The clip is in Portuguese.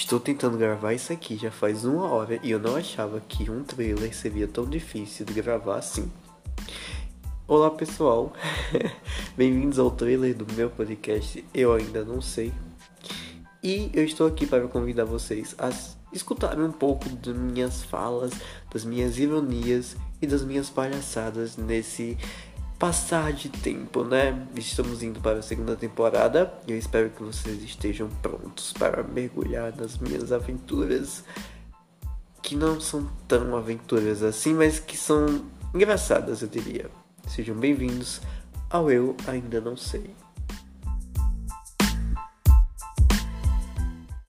Estou tentando gravar isso aqui já faz uma hora e eu não achava que um trailer seria tão difícil de gravar assim. Olá pessoal, bem-vindos ao trailer do meu podcast Eu Ainda Não Sei. E eu estou aqui para convidar vocês a escutarem um pouco das minhas falas, das minhas ironias e das minhas palhaçadas nesse passar de tempo, né? Estamos indo para a segunda temporada e eu espero que vocês estejam prontos para mergulhar nas minhas aventuras. Que não são tão aventuras assim, mas que são engraçadas, eu diria. Sejam bem-vindos ao Eu Ainda Não Sei.